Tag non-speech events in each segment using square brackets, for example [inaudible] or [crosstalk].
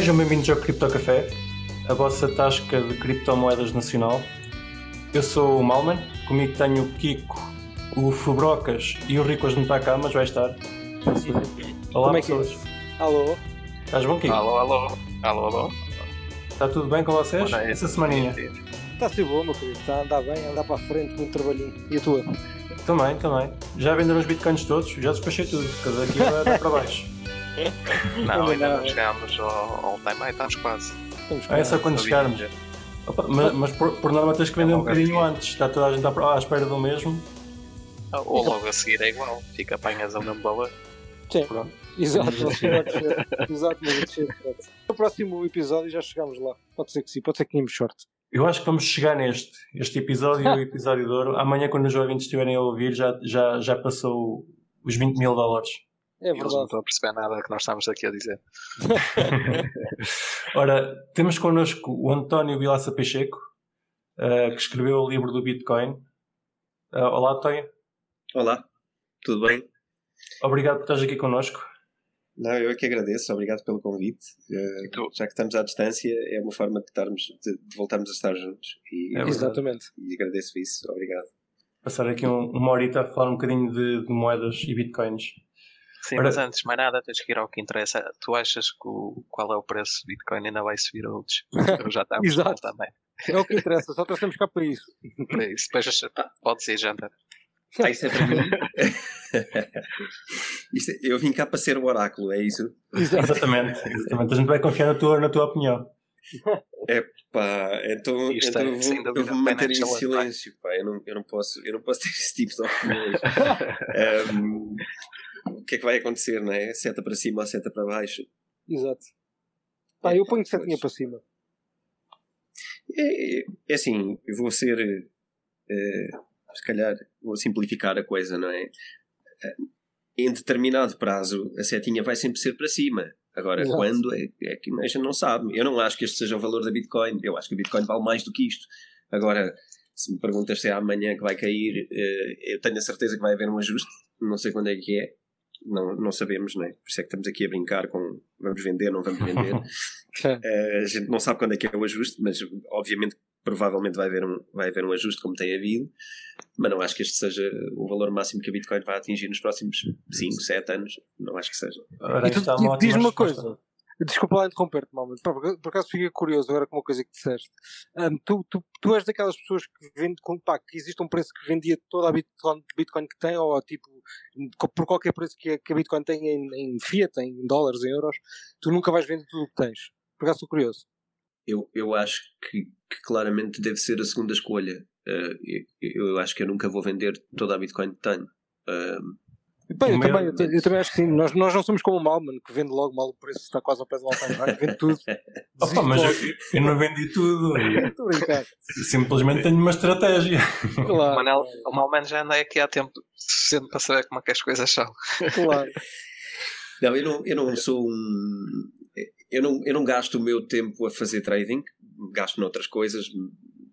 Sejam bem-vindos ao Cripto Café, a vossa tasca de criptomoedas nacional. Eu sou o Malman, comigo tenho o Kiko, o Fubrocas e o Rico hoje não está cá, mas vai estar. Olá Como é que é? pessoas. Alô? Estás bom, Kiko? Alô, alô, alô, alô. Está tudo bem com vocês? Boa noite. Essa semaninha? Está a ser bom, meu querido. Está a andar bem, a andar para a frente, muito trabalhinho. E a tua? Também, também. Já venderam os bitcoins todos? Já despachei tudo, cada aqui vai dar para baixo. [laughs] Não, Ainda não. não chegámos ao, ao time high, estamos quase. Ah, é só quando chegarmos. Opa, mas mas por, por norma tens que vender um logo a bocadinho antes, está toda a gente à, à espera do mesmo. Ou logo a seguir é igual, fica apanhas a mesmo valor. Sim, Pronto. exato. Exato, mas pronto. No próximo episódio já chegamos lá. Pode ser que sim, pode ser que tínhamos sorte. Eu acho que vamos chegar neste. Este episódio é o episódio de ouro. Amanhã, quando os ouvintes estiverem a ouvir, já, já, já passou os 20 mil dólares. É Eles não verdade. estão a perceber nada que nós estamos aqui a dizer. [laughs] Ora, temos connosco o António Vilaça Pacheco, eh, que escreveu o livro do Bitcoin. Eh, olá, António. Olá, tudo bem? Obrigado por estares aqui connosco. Não, eu é que agradeço, obrigado pelo convite. Tu? já que estamos à distância, é uma forma de, estarmos, de, de voltarmos a estar juntos e, É verdade. Exatamente. e agradeço isso, obrigado. Passar aqui um- uma horita a falar um bocadinho de, de moedas e bitcoins. Sim, Ora- mas antes de mais nada tens que ir ao que interessa. Tu achas que o, qual é o preço do Bitcoin ainda vai subir [laughs] a outros? Já estamos Exato. também. É o que interessa, só estamos cá para isso. Por isso, depois podes ir jantar. Ah, isso é para mim. [laughs] Isto é- eu vim cá para ser o oráculo, é isso? Exatamente, exatamente. A gente vai confiar na tua, na tua opinião. Pá, então, Isto então é, eu vou, eu vou me manter em silêncio, pá, eu não, eu, não posso, eu não posso ter esse tipo de opiniões. [laughs] Ahm, o que é que vai acontecer, não é? Seta para cima ou seta para baixo? Exato. Pá, eu ponho setinha para cima. É, é assim, eu vou ser, eh, se calhar, vou simplificar a coisa, não é? Eh, Em determinado prazo, a setinha vai sempre ser para cima. Agora, Exato. quando é, é que a gente não sabe. Eu não acho que este seja o valor da Bitcoin. Eu acho que a Bitcoin vale mais do que isto. Agora, se me perguntas se é amanhã que vai cair, eh, eu tenho a certeza que vai haver um ajuste. Não sei quando é que é. Não, não sabemos, não é? Por isso é que estamos aqui a brincar com vamos vender, não vamos vender. [laughs] Eh, a gente não sabe quando é que é o ajuste, mas obviamente provavelmente vai haver, um, vai haver um ajuste como tem havido, mas não acho que este seja o valor máximo que a Bitcoin vai atingir nos próximos 5, 7 anos. Não acho que seja. Ótima diz-me uma resposta. coisa. Desculpa lá interromper-te, Malman. Por por acaso fiquei curioso agora com uma coisa que disseste. Ahm, tu, tu, tu és daquelas pessoas que vende pá, que existe um preço que vendia toda a Bitcoin, Bitcoin que tem, ou tipo, por qualquer preço que a, que a Bitcoin tem em, em fiat, em dólares, em euros, tu nunca vais vender tudo o que tens. Por acaso estou curioso. Eu, eu acho que, que claramente deve ser a segunda escolha. Eh, eu, eu acho que eu nunca vou vender toda a Bitcoin que tenho. Eh, Pá, eu, meu- também, eu, te- eu também acho que sim. Nós, nós não somos como o Malman, que vende logo mal o preço, está quase ao pé do altar, vende tudo. [laughs] Opa, mas eu, eu não vendi tudo. [laughs] Estou a brincar. Simplesmente tenho uma estratégia. Claro, O Manel, o Malman já anda aqui há tempo suficiente para saber como é que as coisas são. claro. [laughs] Não, eu não, eu não sou um. Eu não, eu não gasto o meu tempo a fazer trading, gasto noutras coisas.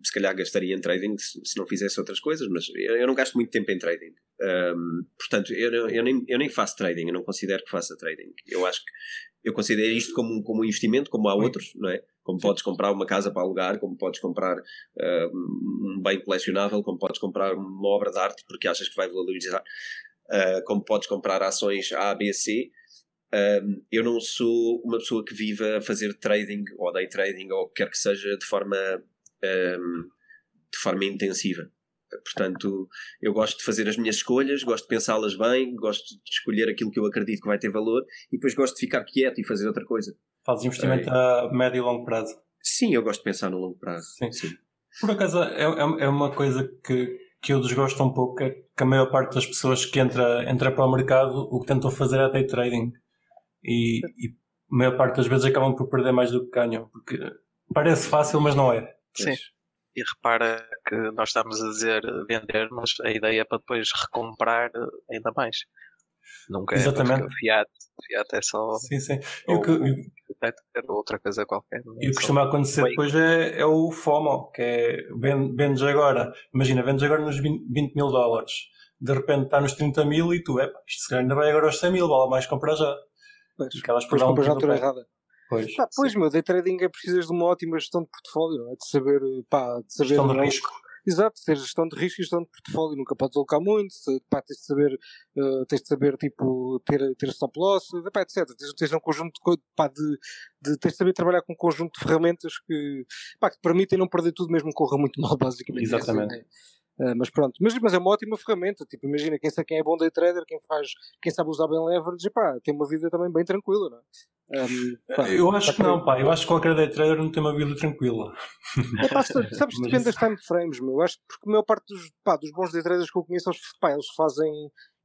Se calhar gastaria em trading se, se não fizesse outras coisas, mas eu, eu não gasto muito tempo em trading. Ahm, portanto, eu, eu, nem, eu nem faço trading, eu não considero que faça trading. Eu acho que eu considero isto como, um- como um investimento, como há outros, não é? Como podes comprar uma casa para alugar, como podes comprar ah, um bem colecionável, como podes comprar uma obra de arte porque achas que vai valorizar, ah, como podes comprar ações A, B, C. Um, eu não sou uma pessoa que viva a fazer trading ou day trading ou o que quer que seja de forma, um, de forma intensiva. Portanto, eu gosto de fazer as minhas escolhas, gosto de pensá-las bem, gosto de escolher aquilo que eu acredito que vai ter valor e depois gosto de ficar quieto e fazer outra coisa. Fazes investimento a médio e longo prazo. Sim, eu gosto de pensar no longo prazo. Sim. Por acaso, é, é, é uma coisa que, que eu desgosto um pouco, é que a maior parte das pessoas que entra, entra para o mercado, o que tentam fazer é day trading. E, e a maior parte das vezes acabam por perder mais do que ganham, porque parece fácil, mas não é. Sim. E repara que nós estamos a dizer vender, mas a ideia é para depois recomprar ainda mais. Nunca é Exatamente. porque o Fiat, Fiat é só Sim, sim. E o ou que, outra coisa qualquer. é e o que costuma acontecer Bem. depois é, é o FOMO, que é ven- vendes agora, imagina, vendes agora nos 20, 20 mil dólares, de repente está nos 30 mil e tu, é isto se calhar ainda vai agora aos 100 mil, vale mais comprar já. Pois, acabas por dar um compras na tiro altura errada. Pois, Pá, pois, meu, day trading é precisas de uma ótima gestão de portfólio, é? De saber, pá, de saber. gestão de não- risco. Exato, ter gestão de risco e gestão de portfólio, nunca podes alocar muito, pá, tens de saber, eh, tens de saber, tipo, ter, ter stop loss, pá, etc. Tens, tens um conjunto de, pá, de, de, tens de saber trabalhar com um conjunto de ferramentas que, pá, que te permitem não perder tudo mesmo que corra muito mal, [laughs] basicamente. É assim, Exatamente. né? Eh, mas pronto, mas, mas é uma ótima ferramenta, tipo, imagina quem, sabe, quem é bom day trader, quem faz, quem sabe usar bem leverage, pá, tem uma vida também bem tranquila, não é? Um, pá, Eu acho que não, pá. Eu acho que qualquer day trader não tem uma vida tranquila. É, pá, [laughs] sabes, depende das time frames, meu. Eu Acho que porque a maior parte dos, pá, dos bons day traders que eu conheço, eles, pá, eles fazem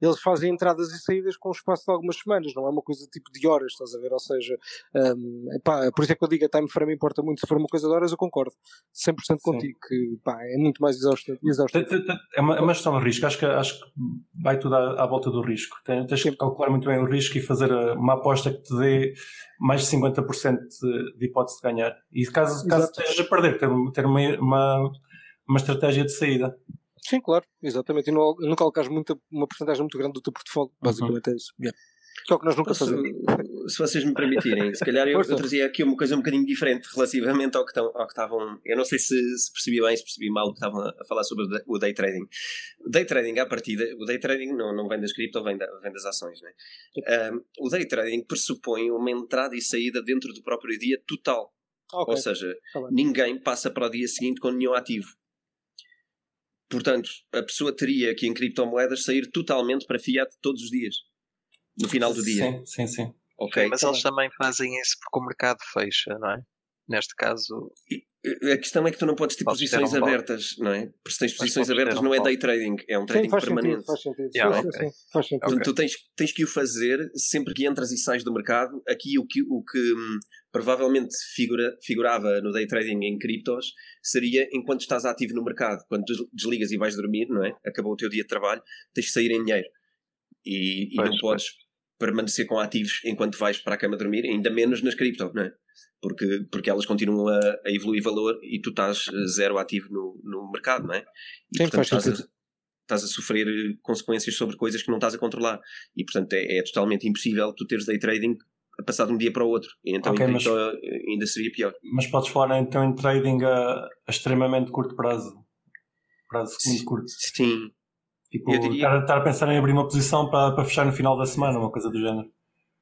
eles fazem entradas e saídas com um espaço de algumas semanas, não é uma coisa tipo de horas, estás a ver? Ou seja, um, epá, por isso é que eu digo a time frame importa muito. Se for uma coisa de horas, eu concordo 100% contigo, que pá, é muito mais exaustivo. É uma, é uma gestão de risco. Acho que, acho que vai tudo à, à volta do risco. Tem- Tens que calcular muito bem o risco e fazer uh, uma aposta que te dê mais de 50% de, hipótese de ganhar. E caso, caso estejas a perder, ter, ter uma, uma, uma estratégia de saída. Sim, claro, exatamente. E não, nunca alocares muita, uma porcentagem muito grande do teu portfólio, basicamente é isso. Yeah. Que é o que nós nunca Posso- fazemos. se vocês me permitirem, se calhar eu, [laughs] eu trazia aqui uma coisa um bocadinho diferente relativamente ao que, tão- ao que estavam. Eu não sei se, se percebi bem, se percebi mal o que estavam a, falar sobre o day- trading. O day trading, à partida, o day trading não, não vem das cripto, vem, da, vem das ações. Né? Um, o day trading pressupõe uma entrada e saída dentro do próprio dia total. Ok, Ou seja, tá ninguém passa para o dia seguinte com nenhum ativo. Portanto, a pessoa teria que em criptomoedas sair totalmente para fiat todos os dias. No final do dia. Sim, sim, sim. Ok? Mas tá eles bem. também fazem isso porque o mercado fecha, não é? Neste caso, A questão é que tu não podes ter Podes posições um abertas, não é? Porque se tens posições abertas um não é day trading, é um Sim, trading faz permanente. sentido, faz sentido. Yeah, sim, ok. sim, sim, faz sentido. Portanto, tu tens, tens que o fazer sempre que entras e sais do mercado. Aqui o que, o que hum, provavelmente figura, figurava no day trading em criptos seria enquanto estás ativo no mercado. Quando tu desligas e vais dormir, não é? Acabou o teu dia de trabalho, tens de sair em dinheiro. E, e Pois, não podes permanecer com ativos enquanto vais para a cama dormir, ainda menos nas cripto, não é? Porque, porque elas continuam a, a evoluir valor e tu estás eh, zero ativo no, no mercado, não é? E, Sim, faz estás a, estás a sofrer eh, consequências sobre coisas que não estás a controlar. E portanto é, é totalmente impossível tu teres day trading a passar de um dia para o outro. E então Ok, em mas- eh, ainda seria pior. Mas podes falar então em trading a, a extremamente curto prazo. Prazo muito curto. Sim, Tipo, Eu diria- estar, estar a pensar em abrir uma posição para, para fechar no final da semana, uma coisa do género.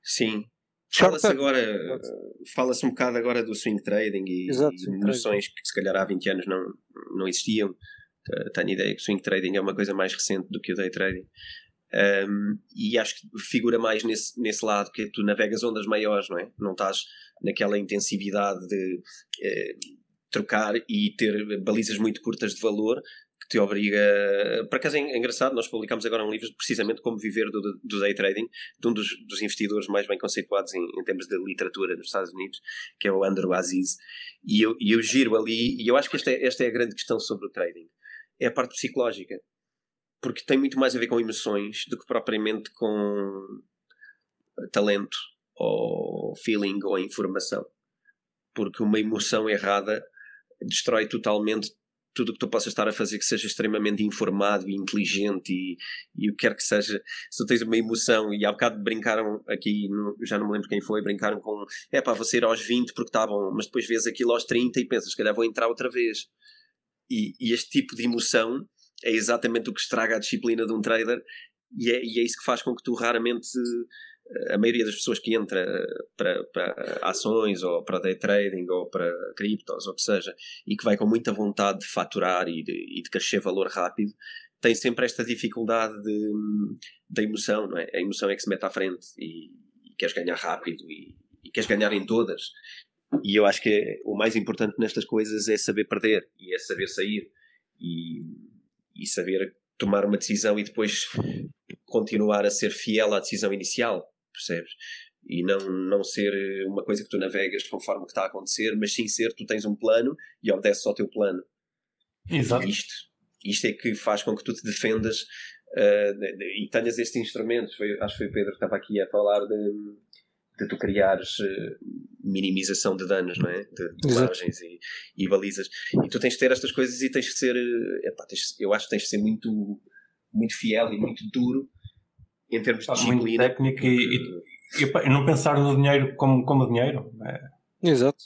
sim. Fala-se agora, fala-se um bocado agora do swing trading e, Exato, e swing noções que se calhar há 20 anos não, não existiam. Tenho ideia que o swing trading é uma coisa mais recente do que o day trading. Um, e acho que figura mais nesse, nesse lado que tu navegas ondas maiores, não é? Não estás naquela intensividade de eh, trocar e ter balizas muito curtas de valor te obriga. Por acaso é engraçado, nós publicamos agora um livro precisamente como viver do, do day trading, de um dos, dos investidores mais bem conceituados em, em termos de literatura nos Estados Unidos, que é o Andrew Aziz. E eu, eu giro ali, e eu acho que esta é, esta é a grande questão sobre o trading: é a parte psicológica porque tem muito mais a ver com emoções do que propriamente com talento ou feeling ou informação. Porque uma emoção errada destrói totalmente tudo o que tu possas estar a fazer que seja extremamente informado e inteligente e, e o que quer que seja. Se tu tens uma emoção, e há bocado brincaram aqui, já não me lembro quem foi, brincaram com é pá, vou sair aos 20 porque está bom, mas depois vês aquilo aos 30 e pensas, se calhar vou entrar outra vez. E, e este tipo de emoção é exatamente o que estraga a disciplina de um trader e é, e é isso que faz com que tu raramente a maioria das pessoas que entra para, para ações ou para day trading ou para criptos ou que seja e que vai com muita vontade de faturar e de, e de crescer valor rápido tem sempre esta dificuldade de, da emoção, não é? A emoção é que se mete à frente e, e queres ganhar rápido e, e queres ganhar em todas. E eu acho que o mais importante nestas coisas é saber perder e é saber sair e, e saber tomar uma decisão e depois continuar a ser fiel à decisão inicial, percebes? E não, não ser uma coisa que tu navegas conforme o que está a acontecer, mas sim ser, tu tens um plano e obedeces ao teu plano. Exato. Isto, isto é que faz com que tu te defendas uh, de- de- e tenhas estes instrumentos. Foi- acho que foi o Pedro que estava aqui a falar de, de tu criares uh, minimização de danos, não é? De, de margens e, e balizas. E tu tens de ter estas coisas e tens que ser, epá, tens- eu acho que tens de ser muito, muito fiel e muito duro em termos de Muito disciplina. técnico e, e- e, não pensar no dinheiro como, como dinheiro. É, Exato.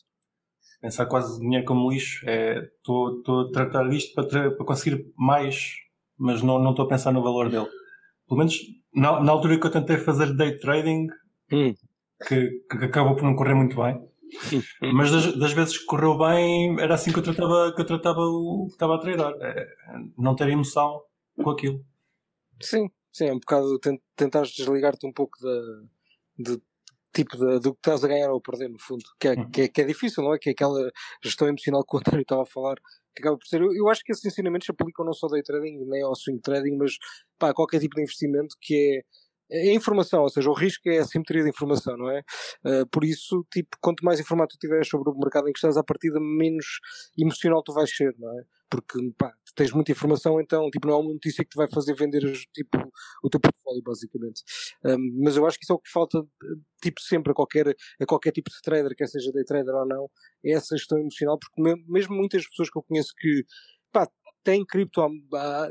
Pensar quase dinheiro como lixo. Estou é, a tratar disto para, para conseguir mais, mas não estou a pensar no valor dele. Pelo menos na, na altura que eu tentei fazer day trading, hum. que, que acabou por não correr muito bem. [laughs] Mas das, das, vezes que correu bem, era assim que eu tratava, que eu tratava o que estava a treinar. É, não ter emoção com aquilo. Sim, sim, é um bocado tentar desligar-te um pouco da, de, tipo de, do que estás a ganhar ou a perder, no fundo. Que é, uhum. que, é, que é difícil, não é? Que é aquela gestão emocional que o António estava a falar, que acaba por ser. Eu, eu acho que esses ensinamentos se aplicam não só ao day trading, nem ao swing trading, mas pá, a qualquer tipo de investimento que é é informação, ou seja, o risco é a simetria de informação, não é? Uh, por isso, tipo, quanto mais informado tu tiveres sobre o mercado em que estás, a partida menos emocional tu vais ser, não é? Porque, pá, tens muita informação, então, tipo, não é uma notícia que te vai fazer vender, tipo, o teu portfólio, basicamente. Um, mas eu acho que isso é o que falta, tipo, sempre a qualquer, a qualquer tipo de trader, quer seja day trader ou não, é essa gestão emocional, porque mesmo muitas pessoas que eu conheço que, pá, têm cripto há,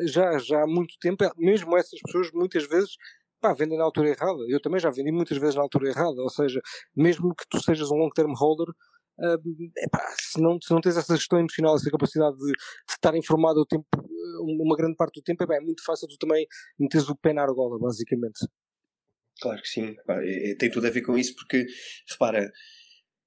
já, já há muito tempo, mesmo essas pessoas muitas vezes pá, vendem na altura errada. Eu também já vendi muitas vezes na altura errada, ou seja, mesmo que tu sejas um long term holder, uh, epá, se, não, se não tens essa gestão emocional, essa capacidade de, de estar informado o tempo, uma grande parte do tempo, epá, é muito fácil tu também meteres o pé na argola, basicamente. Claro que sim, tem tudo a ver com isso, porque repara,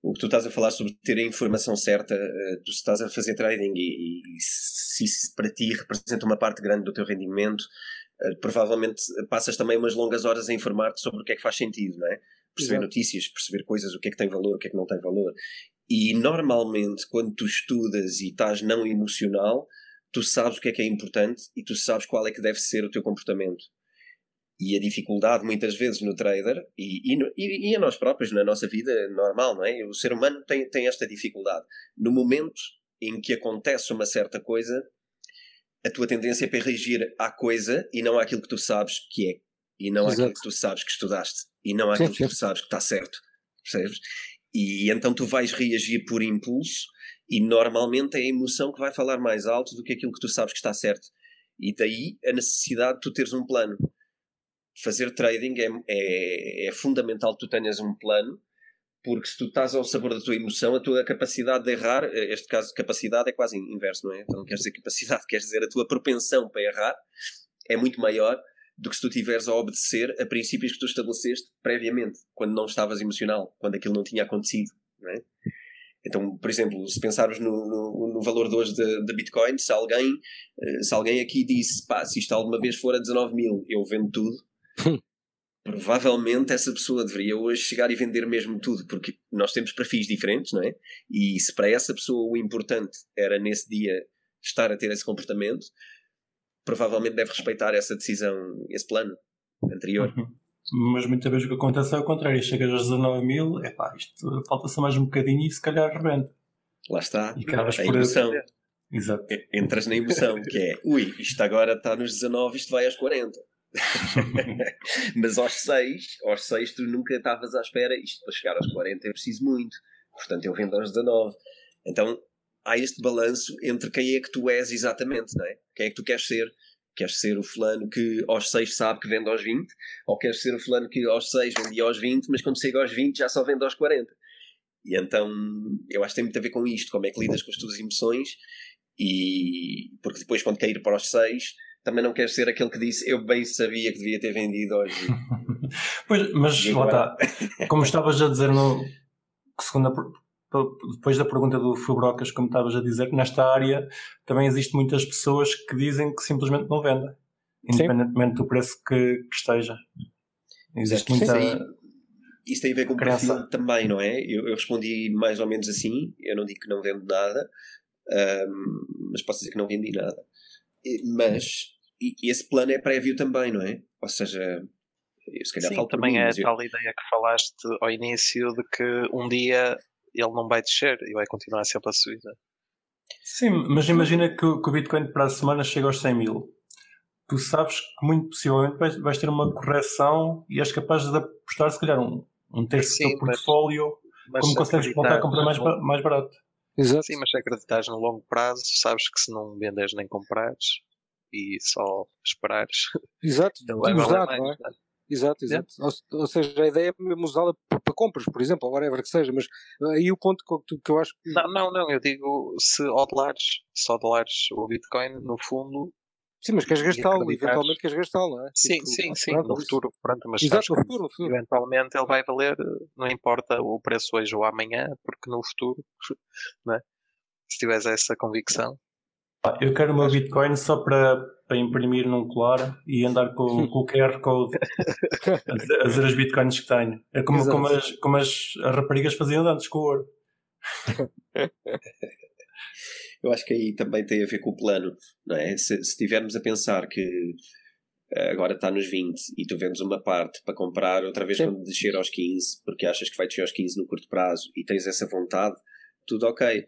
o que tu estás a falar sobre ter a informação certa, eh, tu estás a fazer trading e, e se isso para ti representa uma parte grande do teu rendimento, eh, provavelmente passas também umas longas horas a informar-te sobre o que é que faz sentido, não é? Perceber Exato. notícias, perceber coisas, o que é que tem valor, o que é que não tem valor. E normalmente, quando tu estudas e estás não emocional, tu sabes o que é que é importante e tu sabes qual é que deve ser o teu comportamento. E a dificuldade, muitas vezes, no trader, e, e, e a nós próprios, na nossa vida normal, não é? O ser humano tem, tem esta dificuldade. No momento em que acontece uma certa coisa, a tua tendência é para reagir à coisa e não àquilo que tu sabes que é. E não Exato. àquilo que tu sabes que estudaste. E não àquilo que tu sabes que está certo. Percebes? E então tu vais reagir por impulso e normalmente é a emoção que vai falar mais alto do que aquilo que tu sabes que está certo. E daí a necessidade de tu teres um plano. Fazer trading é, é, é fundamental que tu tenhas um plano porque se tu estás ao sabor da tua emoção, a tua capacidade de errar, eh, este caso, capacidade é quase inverso, não é? Então queres dizer capacidade, [laughs] queres dizer a tua propensão para errar é muito maior do que se tu tiveres a obedecer a princípios que tu estabeleceste previamente, quando não estavas emocional, quando aquilo não tinha acontecido, não é? Então, por exemplo, se pensarmos no, no, no valor de hoje da Bitcoin, se alguém, eh, se alguém aqui disse, pá, se isto alguma vez for a 19 mil, eu vendo tudo, provavelmente essa pessoa deveria hoje chegar e vender mesmo tudo, porque nós temos perfis diferentes, não é? E se para essa pessoa o importante era nesse dia estar a ter esse comportamento, provavelmente deve respeitar essa decisão, esse plano anterior. Uhum. Mas muitas vezes o que acontece é o contrário, chegas aos 19 mil, é pá, isto falta-se mais um bocadinho e se calhar rebenta. Lá está, e a emoção. Exato. Entras na emoção, que é, ui, isto agora está nos 19, isto vai aos 40. [laughs] Mas aos 6, aos 6 tu nunca estavas à espera, isto para chegar aos 40 é preciso muito, portanto eu vendo aos 19. Então há este balanço entre quem é que tu és exatamente, não é? Quem é que tu queres ser? Queres ser o fulano que aos 6 sabe que vende aos 20? Ou queres ser o fulano que aos 6 vendia aos 20, mas quando chega aos 20 já só vende aos 40? E então eu acho que tem muito a ver com isto, como é que lidas com as tuas emoções e porque depois quando cair para os 6 também não queres ser aquele que disse eu bem sabia que devia ter vendido hoje. [laughs] pois, mas lá está. Como estavas a dizer no segunda depois da pergunta do Fubrocas, como estavas a dizer, nesta área também existem muitas pessoas que dizem que simplesmente não vendem, independentemente Sim. do preço que, que esteja. Existe muita. Sim, isso tem a ver com o perfil também, não é? Eu, eu, respondi mais ou menos assim. Eu não digo que não vendo nada, um, mas posso dizer que não vendi nada. Mas e esse plano é prévio também, não é? Ou seja, se calhar Sim, também mim, é a tal eu... ideia que falaste ao início de que um dia ele não vai descer e vai continuar sempre a subir. Sim, mas imagina que, que o Bitcoin para a semana chega aos 100 mil. Tu sabes que muito possivelmente vais, vais ter uma correção e és capaz de apostar se calhar um, um terço Sim, do teu portfólio mas, como consegues voltar a comprar mais, mais barato. Exato. Sim, mas se acreditares no longo prazo, sabes que se não vendes nem comprares, e só esperares. Exato, temos dado, não é? Exato, exato. Ou, ou, seja, a ideia é mesmo usá-la para, compras, por exemplo, ou whatever que seja, mas aí o ponto que, que eu acho que. Não, não, não, eu digo se ao dólares, se ao dólares o Bitcoin, no fundo. Sim, mas queres gastá-lo, eventualmente queres gastá-lo, não é? Sim, tipo, sim, sim, no futuro, pronto, mas Exato, no futuro, no futuro. eventualmente ele vai valer, não importa o preço hoje ou amanhã, porque no futuro, [laughs] não é? se tiveres essa convicção. Eu quero o meu Bitcoin só para, para imprimir num colar e andar com, [laughs] com o QR Code a dizer as Bitcoins que tenho. É como, como, as, como as, as raparigas faziam antes com o ouro. [laughs] Eu acho que aí também tem a ver com o plano, não é? Se, se tivermos a pensar que eh, agora está nos 20 e tu vendes uma parte para comprar outra vez Sim. quando descer aos 15, porque achas que vai descer aos 15 no curto prazo e tens essa vontade, tudo ok.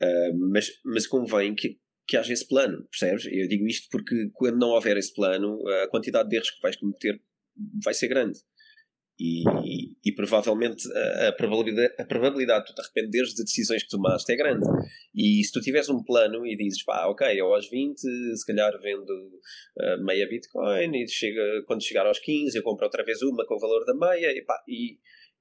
Uh, mas, mas convém que, que haja esse plano, percebes? Eu digo isto porque quando não houver esse plano, a quantidade de erros que vais cometer vai ser grande. E, e, provavelmente a, a, probabilidade, a probabilidade de tu te arrependeres de decisões que tomaste é grande. E se tu tiveres um plano e dizes, pá, ok, eu aos 20, se calhar vendo uh, meia Bitcoin, e chega, quando chegar aos 15, eu compro outra vez uma com o valor da meia, e, pá, e,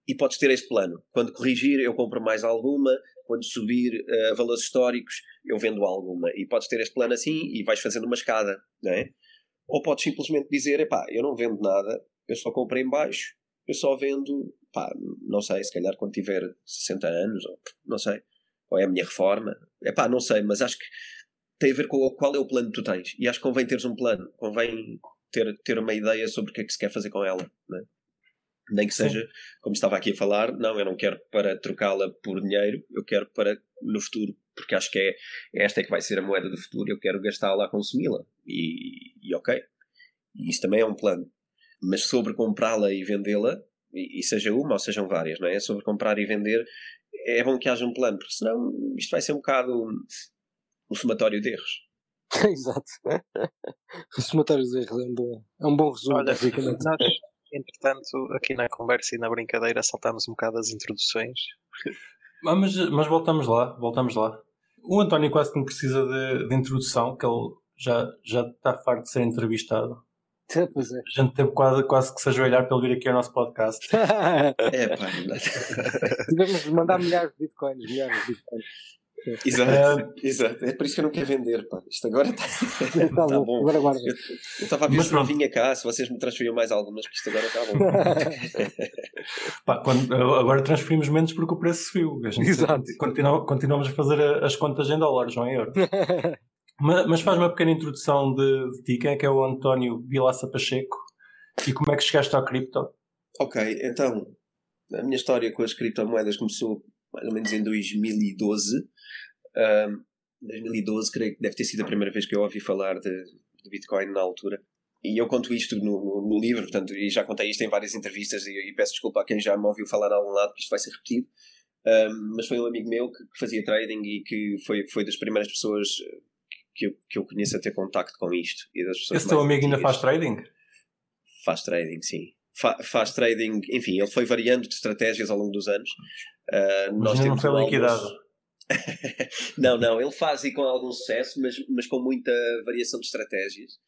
e podes ter esse plano. Quando corrigir, eu compro mais alguma, quando subir uh, valores históricos, eu vendo alguma. E podes ter este plano assim e vais fazendo uma escada, não é? Ou podes simplesmente dizer, epá, eu não vendo nada, eu só compro em baixo, eu só vendo, pá, não sei, se calhar quando tiver 60 anos, ou não sei, ou é a minha reforma, epá, não sei, mas acho que tem a ver com qual é o plano que tu tens. E acho que convém teres um plano, convém ter, ter uma ideia sobre o que é que se quer fazer com ela, não é? Nem que seja, Sim. como estava aqui a falar, não, eu não quero para trocá-la por dinheiro, eu quero para no futuro, porque acho que é esta é que vai ser a moeda do futuro, eu quero gastá-la a consumi-la. E, e ok. E isso também é um plano. Mas sobre comprá-la e vendê-la, e, e, seja uma ou sejam várias, não é? Sobre comprar e vender, é bom que haja um plano, porque senão isto vai ser um bocado um, um somatório de erros. [laughs] Exato. [laughs] o somatório de erros é um bom, é um bom resumo, Olha. Nós, Entretanto, aqui na conversa e na brincadeira saltamos um bocado as introduções. [laughs] Ah, mas, mas voltamos lá, voltamos lá. O António quase que não precisa de, de introdução, que ele já, já está farto de ser entrevistado. Pois é. A gente teve quase, quase que se ajoelhar para ele vir aqui ao nosso podcast. [laughs] é, pá. Tivemos de mandar milhares de bitcoins, milhares de bitcoins. Exato, uh, exato. É por isso que eu não quero vender, pá. Isto agora está [laughs] tá, tá bom. Agora guarda. Eu estava a ver se não vinha cá, se vocês me transferiam mais algumas, que isto agora está bom. [laughs] pá, quando, agora transferimos menos porque o preço subiu. A gente exato. Continu, continuamos a fazer as contas em dólares, não em euros. [laughs] mas, mas faz uma pequena introdução de, de ti. Quem é que é o António Vilaça Pacheco? E como é que chegaste ao cripto? Ok, então, a minha história com as criptomoedas começou mais ou menos em 2012 um, 2012, creio que deve ter sido a primeira vez que eu ouvi falar de, de Bitcoin na altura. E eu conto isto no, no, no, livro, portanto, e já contei isto em várias entrevistas e, e, peço desculpa a quem já me ouviu falar a algum lado, que isto vai ser repetido. Um, mas foi um amigo meu que, que, fazia trading e que foi, foi das primeiras pessoas que eu, que eu conheço a ter contacto com isto. E das pessoas Esse teu amigo ainda faz trading? Faz trading, sim. Fa, faz trading, enfim, ele foi variando de estratégias ao longo dos anos. Uh, nós temos não foi liquidado. [laughs] não, não, ele faz e com algum sucesso, mas, mas com muita variação de estratégias.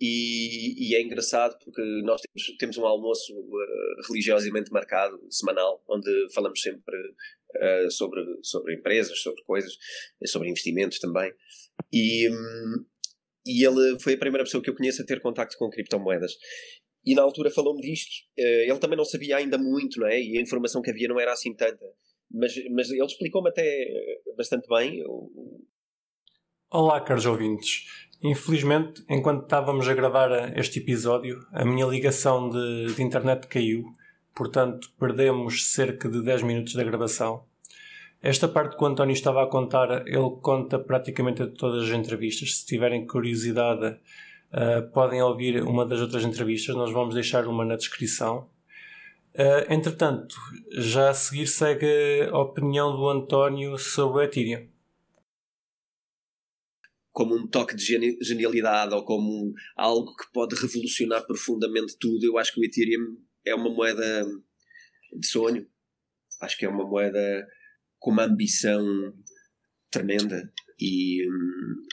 E, e é engraçado porque nós temos, temos um almoço uh, religiosamente marcado, semanal, onde falamos sempre uh, sobre, sobre empresas, sobre coisas, sobre investimentos também. E, um, e ele foi a primeira pessoa que eu conheço a ter contacto com criptomoedas. E na altura falou-me disto. Uh, ele também não sabia ainda muito, não é? E a informação que havia não era assim tanta mas, mas ele explicou-me até bastante bem. Olá, caros ouvintes. Infelizmente, enquanto estávamos a gravar este episódio, a minha ligação de, de internet caiu, portanto, perdemos cerca de 10 minutos da gravação. Esta parte que o António estava a contar, ele conta praticamente todas as entrevistas. Se tiverem curiosidade, uh, podem ouvir uma das outras entrevistas, nós vamos deixar uma na descrição. Uh, entretanto, já a seguir segue a opinião do António sobre o Ethereum. Como um toque de genialidade ou como algo que pode revolucionar profundamente tudo, eu acho que o Ethereum é uma moeda de sonho. Acho que é uma moeda com uma ambição tremenda e,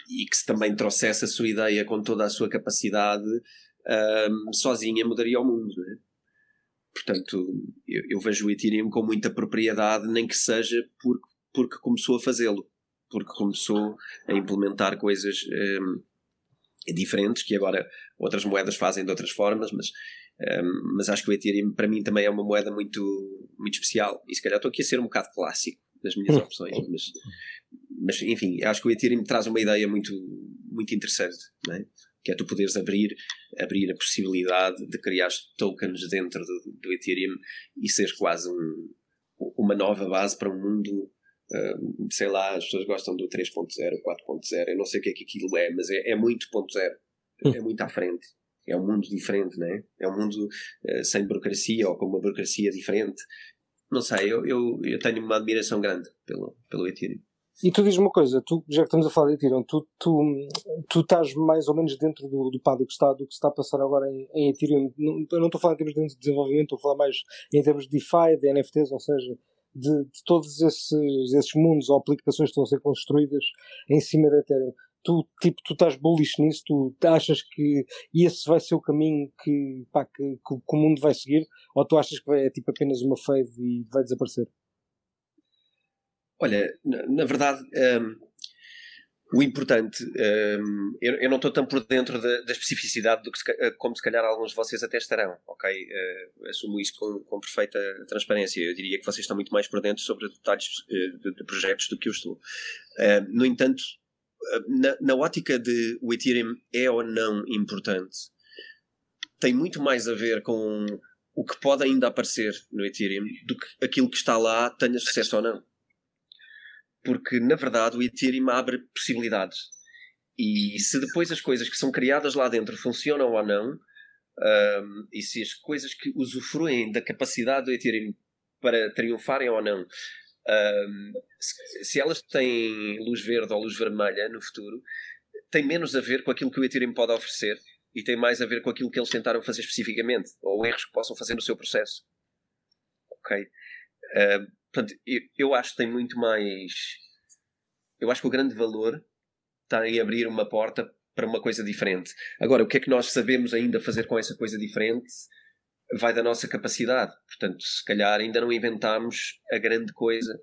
e que se também trouxesse a sua ideia com toda a sua capacidade um, sozinha mudaria o mundo. É? Portanto, eu, eu, vejo o Ethereum com muita propriedade, nem que seja porque, porque começou a fazê-lo, porque começou a implementar coisas um, diferentes que agora outras moedas fazem de outras formas, mas, um, mas acho que o Ethereum para mim também é uma moeda muito, muito especial. E se calhar estou aqui a ser um bocado clássico nas minhas hum. opções, mas, mas enfim, acho que o Ethereum traz uma ideia muito, muito interessante, é? que é tu poderes abrir, abrir a possibilidade de criar tokens dentro do, do Ethereum e seres quase um, uma nova base para um mundo. Uh, sei lá, as pessoas gostam do 3.0, 4.0, eu não sei o que é que aquilo é, mas é, é muito ponto zero, hum. é muito à frente. É um mundo diferente, né? É um mundo uh, sem burocracia ou com uma burocracia diferente. Não sei, eu, eu, eu tenho uma admiração grande pelo, pelo Ethereum. E tu dizes uma coisa, tu, já que estamos a falar de Ethereum, tu, tu, tu estás mais ou menos dentro do, do, pá, do, que, está, do que está a passar agora em, em Ethereum. Não, eu não estou a falar em termos de desenvolvimento, estou a falar mais em termos de DeFi, de NFTs, ou seja, de, de todos esses, esses mundos ou aplicações que estão a ser construídas em cima da Ethereum. Tu, tipo, tu estás bullish nisso? Tu achas que esse vai ser o caminho que, pá, que, que, que o mundo vai seguir? Ou tu achas que é tipo apenas uma fade e vai desaparecer? Olha, na, na verdade, um, o importante, um, eu, eu, não estou tão por dentro da, da especificidade do que se, eh, como se calhar alguns de vocês até estarão, ok? Uh, assumo isso com, com, perfeita transparência. Eu diria que vocês estão muito mais por dentro sobre detalhes uh, de, de, projetos do que eu estou. Uh, no entanto, na, na ótica de o Ethereum é ou não importante, tem muito mais a ver com o que pode ainda aparecer no Ethereum do que aquilo que está lá tenha sucesso ou não porque na verdade o Ethereum abre possibilidades. E se depois as coisas que são criadas lá dentro funcionam ou não, um, e se as coisas que usufruem da capacidade do Ethereum para triunfarem ou não, um, se, elas têm luz verde ou luz vermelha no futuro, tem menos a ver com aquilo que o Ethereum pode oferecer e tem mais a ver com aquilo que eles tentaram fazer especificamente ou erros que possam fazer no seu processo. Ok? Uh, Portanto, eu, eu acho que tem muito mais. Eu acho que o grande valor está em abrir uma porta para uma coisa diferente. Agora, o que é que nós sabemos ainda fazer com essa coisa diferente vai da nossa capacidade. Portanto, se calhar ainda não inventámos a grande coisa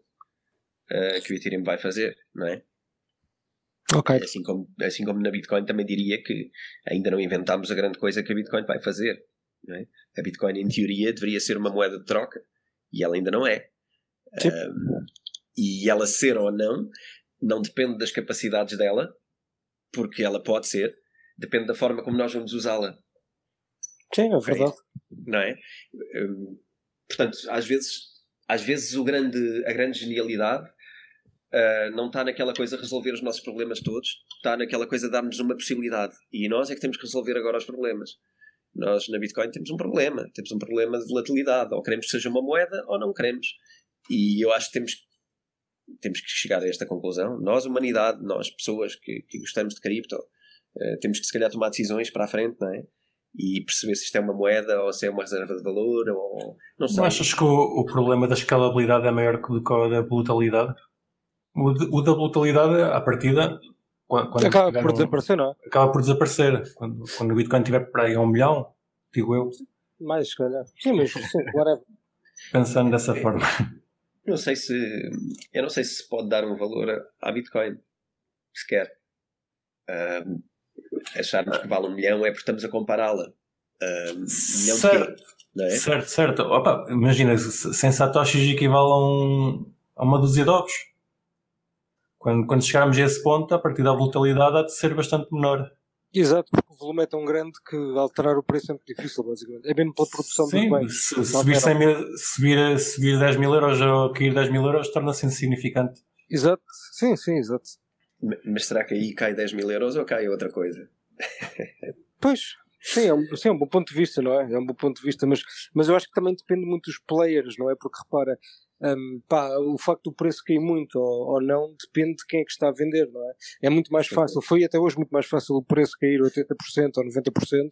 uh, que o Ethereum vai fazer, não é? Ok. Assim como, assim como na Bitcoin também diria que ainda não inventámos a grande coisa que a Bitcoin vai fazer. É? A Bitcoin, em teoria, deveria ser uma moeda de troca e ela ainda não é. Um, e ela ser ou não, não depende das capacidades dela, porque ela pode ser, depende da forma como nós vamos usá-la. Sim, é verdade. Não é? Um, portanto, às vezes, às vezes o grande, a grande genialidade uh, não está naquela coisa de resolver os nossos problemas todos, está naquela coisa de dar-nos uma possibilidade. E nós é que temos que resolver agora os problemas. Nós na Bitcoin temos um problema, temos um problema de volatilidade. Ou queremos que seja uma moeda ou não queremos. E eu acho que temos, temos que chegar a esta conclusão. Nós, humanidade, nós, pessoas que, que gostamos de cripto, uh, temos que se calhar tomar decisões para a frente, não é? E perceber se isto é uma moeda ou se é uma reserva de valor ou não sei. Não achas que o, o problema da escalabilidade é maior que o da brutalidade? O, de, o da brutalidade, à partida, quando acaba por um, desaparecer, não é? Acaba por desaparecer. Quando, quando o Bitcoin estiver para aí a um milhão, digo eu. Mais, se calhar. Sim, mas sim, whatever. Pensando dessa forma. Não sei se eu não sei se pode dar um valor à Bitcoin sequer. Um, acharmos que vale um milhão é porque estamos a compará-la. Um, milhão certo, de quê? É? certo, certo. Opa, imagina, sem satoshis equivale a, um, a uma dúzia de ovos. Quando, quando chegarmos a esse ponto a partir da volatilidade há de ser bastante menor. Exato, o volume é tão grande que alterar o preço é muito difícil, basicamente. É mesmo pela produção Sim, dos bens. Se, subir, 100 mil, subir, subir 10 mil euros ou cair 10 mil euros torna-se insignificante. Exato, sim, sim, exato. Mas será que aí cai 10 mil euros ou cai outra coisa? [laughs] pois, sim é, um, sim, é um bom ponto de vista, não é? É um bom ponto de vista, mas, mas eu acho que também depende muito dos players, não é? Porque repara, um, pá, o facto do preço cair muito ou, ou, não depende de quem é que está a vender, não é? É muito mais fácil, foi até hoje muito mais fácil o preço cair 80% ou 90%,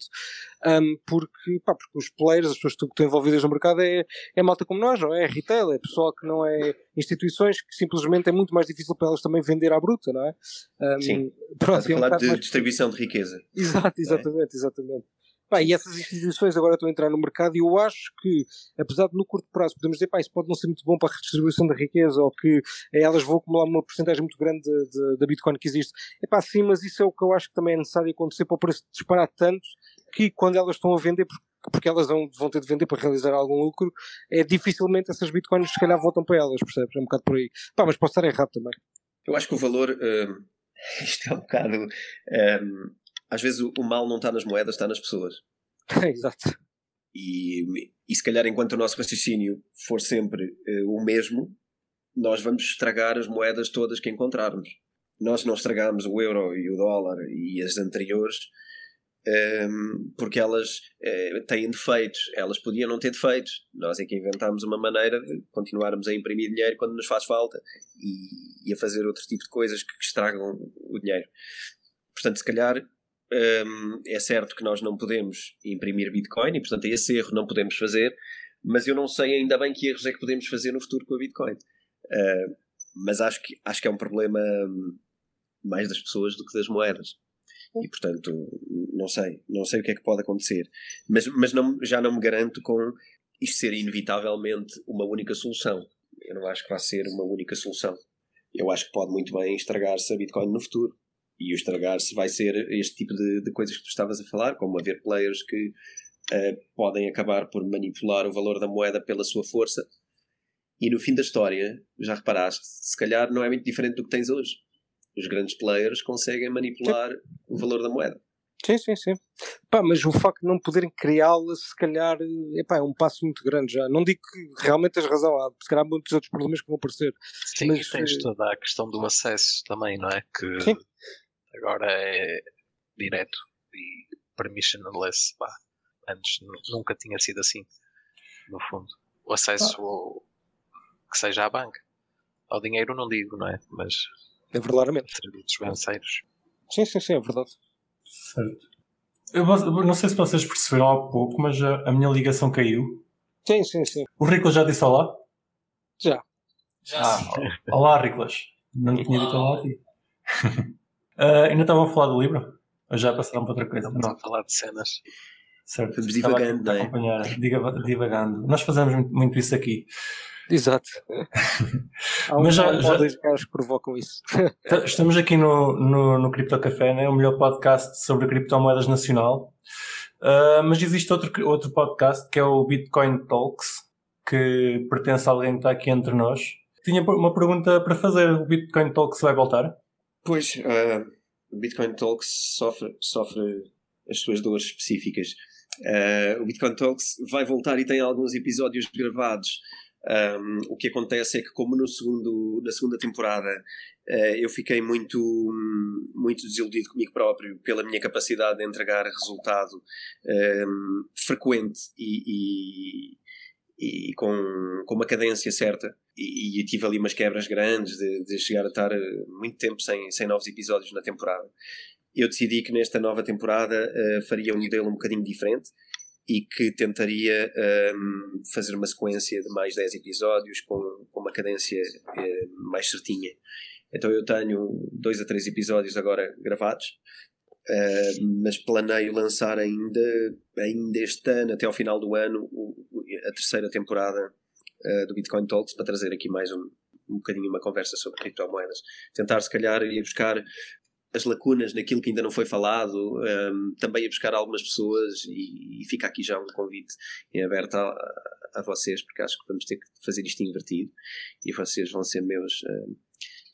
um, porque, pá, porque os players, as pessoas que estão envolvidas no mercado é, é malta como nós, não é? É retail, é pessoal que não é instituições que simplesmente é muito mais difícil para elas também vender à bruta, não é? Um, Sim, pronto, é um falar de mais... distribuição de riqueza. Exato, exatamente, é? exatamente. Pá, e essas instituições agora estão a entrar no mercado e eu acho que, apesar de no curto prazo podemos dizer, pá, isso pode não ser muito bom para a redistribuição da riqueza ou que elas vão acumular uma porcentagem muito grande da Bitcoin que existe, é pá, sim, mas isso é o que eu acho que também é necessário acontecer para o preço disparar tanto que quando elas estão a vender, porque elas vão, ter de vender para realizar algum lucro, é dificilmente essas bitcoins se calhar voltam para elas, percebes? É um bocado por aí. Pá, mas posso estar errado também. Eu acho que o valor, uh, [laughs] isto é um bocado, uh, às vezes o, o, mal não está nas moedas, está nas pessoas. [laughs] Exato. E, e se calhar enquanto o nosso raciocínio for sempre uh, o mesmo, nós vamos estragar as moedas todas que encontrarmos. Nós não estragamos o euro e o dólar e as anteriores um, porque elas uh, têm defeitos. Elas podiam não ter defeitos. Nós é que inventámos uma maneira de continuarmos a imprimir dinheiro quando nos faz falta e, e a fazer outro tipo de coisas que, que estragam o dinheiro. Portanto, se calhar um, é certo que nós não podemos imprimir Bitcoin e, portanto, esse erro não podemos fazer, mas eu não sei ainda bem que erros é que podemos fazer no futuro com a Bitcoin. Uh, mas acho que, acho que é um problema hum, mais das pessoas do que das moedas. E portanto, não sei, não sei o que é que pode acontecer. Mas, mas não, já não me garanto com isto ser inevitavelmente uma única solução. Eu não acho que vai ser uma única solução. Eu acho que pode muito bem estragar-se a Bitcoin no futuro. E o estragar-se vai ser este tipo de, de, coisas que tu estavas a falar, como haver players que uh, podem acabar por manipular o valor da moeda pela sua força. E no fim da história, já reparaste, se calhar não é muito diferente do que tens hoje os grandes players conseguem manipular sim. o valor da moeda. Sim, sim, sim. Pá, mas o facto de não poderem criá-la, se calhar, epá, é um passo muito grande já. Não digo que realmente tens razão, há se calhar muitos outros problemas que vão aparecer. Sim, mas, e tens eh, toda a questão do acesso também, não é? Que sim. Agora é direto e permissionless. Pá. Antes nunca tinha sido assim, no fundo. O acesso ah. ao, que seja à banca. Ao dinheiro não digo, não é? Mas é verdadeiramente. Serviços financeiros. Sim, sim, sim, é verdade. Certo. Eu não sei se vocês perceberam há pouco, mas a, a minha ligação caiu. Sim, sim, sim. O Riclas já disse olá? Já. Já ah, Olá, Riclas. Não tinha dito olá a ti. [laughs] uh, ainda estavam a falar do livro? Ou já passaram para outra coisa? Estamos a falar de cenas. Certo. Estamos divagando, não é? Acompanhar, divagando. Nós fazemos muito, muito isso aqui. Exato. [laughs] Há um, Mas já, já... dois gajos que provocam isso. [laughs] Estamos aqui no, no, no Cripto Café, né? o melhor podcast sobre criptomoedas nacional. Uh, mas existe outro, outro podcast que é o Bitcoin Talks, que pertence a alguém que está aqui entre nós. Tinha uma pergunta para fazer: o Bitcoin Talks vai voltar? Pois, uh, o Bitcoin Talks sofre, sofre as suas dores específicas. Uh, o Bitcoin Talks vai voltar e tem alguns episódios gravados um, o que acontece é que, como no segundo, na segunda temporada uh, eu fiquei muito, muito desiludido comigo próprio pela minha capacidade de entregar resultado um, frequente e, e, e, com, com uma cadência certa. E, e tive ali umas quebras grandes de, de chegar a estar muito tempo sem, sem novos episódios na temporada. Eu decidi que nesta nova temporada uh, faria um modelo um bocadinho diferente e que tentaria um, fazer uma sequência de mais 10 episódios com, com uma cadência uh, mais certinha. Então eu tenho dois a três episódios agora gravados, uh, mas planeio lançar ainda, ainda este ano, até ao final do ano, o, a terceira temporada uh, do Bitcoin Talks para trazer aqui mais um, um bocadinho uma conversa sobre criptomoedas. Tentar, se calhar, ir buscar as lacunas naquilo que ainda não foi falado, um, também a buscar algumas pessoas e, e, fica aqui já um convite em aberto a, a, vocês, porque acho que vamos ter que fazer isto invertido e vocês vão ser meus. Um,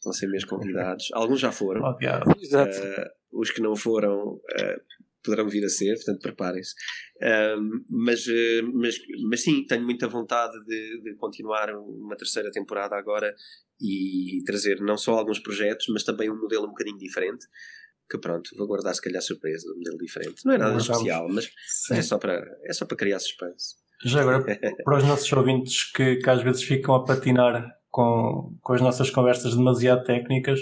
vão ser meus convidados. Alguns já foram. Uh, os que não foram uh, poderão vir a ser, portanto preparem-se. Um, mas, uh, mas, mas sim, tenho muita vontade de, de, continuar uma terceira temporada agora e trazer não só alguns projetos, mas também um modelo um bocadinho diferente. Que pronto, vou guardar se calhar surpresa, um modelo diferente. Não é nada especial, mas é só, para, é só para criar suspense. Já agora, [laughs] para os nossos ouvintes que, que às vezes ficam a patinar com, com as nossas conversas demasiado técnicas,